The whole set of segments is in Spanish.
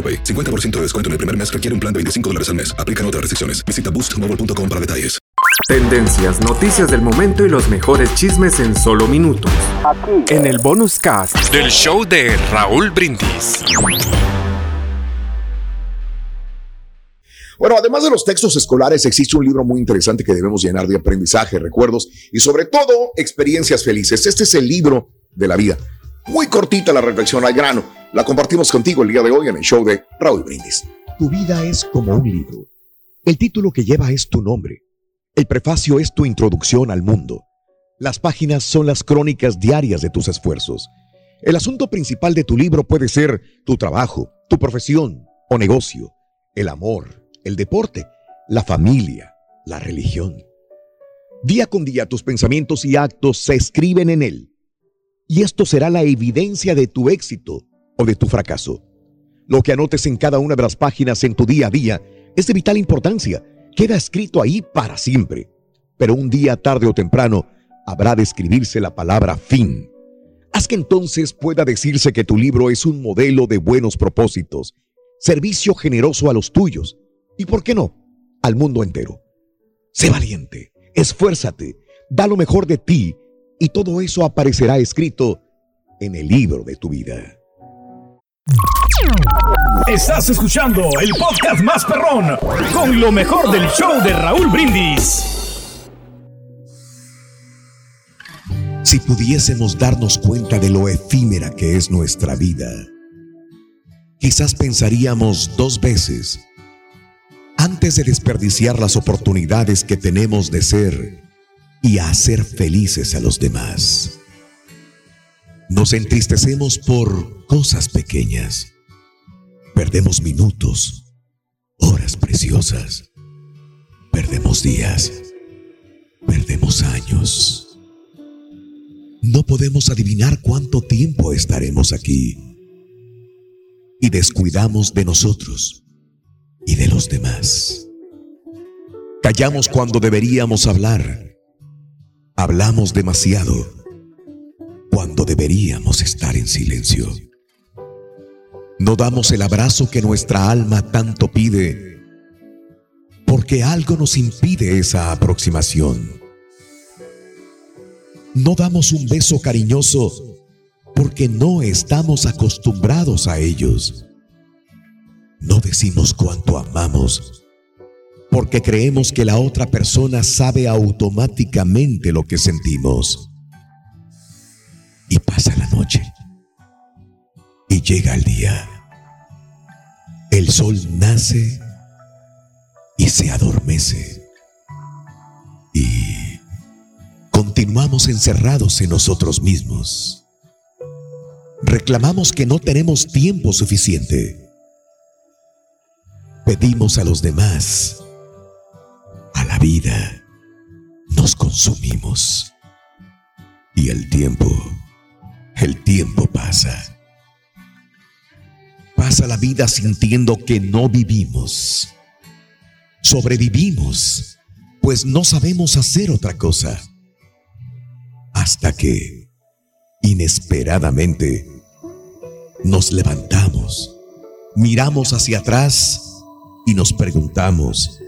AroPay. 50% de descuento en el primer mes requiere un plan de 25 dólares al mes. Aplican otras restricciones. Visita boostmobile.com para detalles. Tendencias, noticias del momento y los mejores chismes en solo minutos. Aquí. En el bonus cast del show de Raúl Brindis. Bueno, además de los textos escolares, existe un libro muy interesante que debemos llenar de aprendizaje, recuerdos y sobre todo experiencias felices. Este es el libro de la vida. Muy cortita la reflexión al grano. La compartimos contigo el día de hoy en el show de Raúl Brindis. Tu vida es como un libro. El título que lleva es tu nombre. El prefacio es tu introducción al mundo. Las páginas son las crónicas diarias de tus esfuerzos. El asunto principal de tu libro puede ser tu trabajo, tu profesión o negocio, el amor, el deporte, la familia, la religión. Día con día tus pensamientos y actos se escriben en él y esto será la evidencia de tu éxito o de tu fracaso. Lo que anotes en cada una de las páginas en tu día a día es de vital importancia. Queda escrito ahí para siempre. Pero un día, tarde o temprano, habrá de escribirse la palabra fin. Haz que entonces pueda decirse que tu libro es un modelo de buenos propósitos, servicio generoso a los tuyos y, ¿por qué no?, al mundo entero. Sé valiente, esfuérzate, da lo mejor de ti y todo eso aparecerá escrito en el libro de tu vida. Estás escuchando el podcast más perrón con lo mejor del show de Raúl Brindis. Si pudiésemos darnos cuenta de lo efímera que es nuestra vida, quizás pensaríamos dos veces antes de desperdiciar las oportunidades que tenemos de ser y hacer felices a los demás. Nos entristecemos por cosas pequeñas. Perdemos minutos, horas preciosas. Perdemos días. Perdemos años. No podemos adivinar cuánto tiempo estaremos aquí. Y descuidamos de nosotros y de los demás. Callamos cuando deberíamos hablar Hablamos demasiado deberíamos estar en silencio. No damos el abrazo que nuestra alma tanto pide porque algo nos impide esa aproximación. No damos un beso cariñoso porque no estamos acostumbrados a ellos. No decimos cuánto amamos porque creemos que la otra persona sabe automáticamente lo que sentimos. Llega el día. El sol nace y se adormece. Y continuamos encerrados en nosotros mismos. Reclamamos que no tenemos tiempo suficiente. Pedimos a los demás a la vida nos consumimos. Y el tiempo, el tiempo pasa. Pasa la vida sintiendo que no vivimos. Sobrevivimos, pues no sabemos hacer otra cosa. Hasta que, inesperadamente, nos levantamos, miramos hacia atrás y nos preguntamos,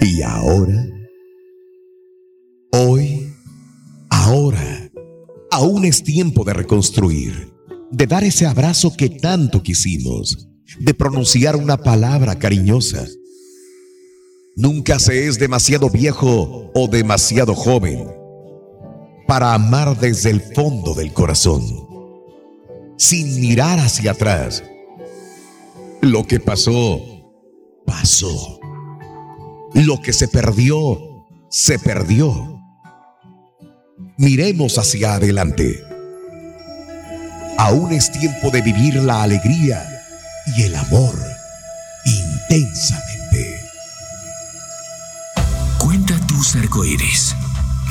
y ahora, hoy, ahora, aún es tiempo de reconstruir, de dar ese abrazo que tanto quisimos, de pronunciar una palabra cariñosa. Nunca se es demasiado viejo o demasiado joven para amar desde el fondo del corazón, sin mirar hacia atrás. Lo que pasó, pasó. Lo que se perdió, se perdió. Miremos hacia adelante. Aún es tiempo de vivir la alegría y el amor intensamente. Cuenta tus arcoíris,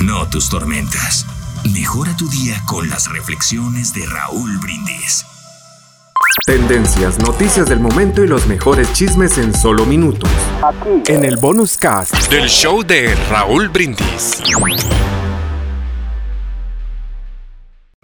no tus tormentas. Mejora tu día con las reflexiones de Raúl Brindis. Tendencias, noticias del momento y los mejores chismes en solo minutos. Aquí. En el bonus cast del show de Raúl Brindis.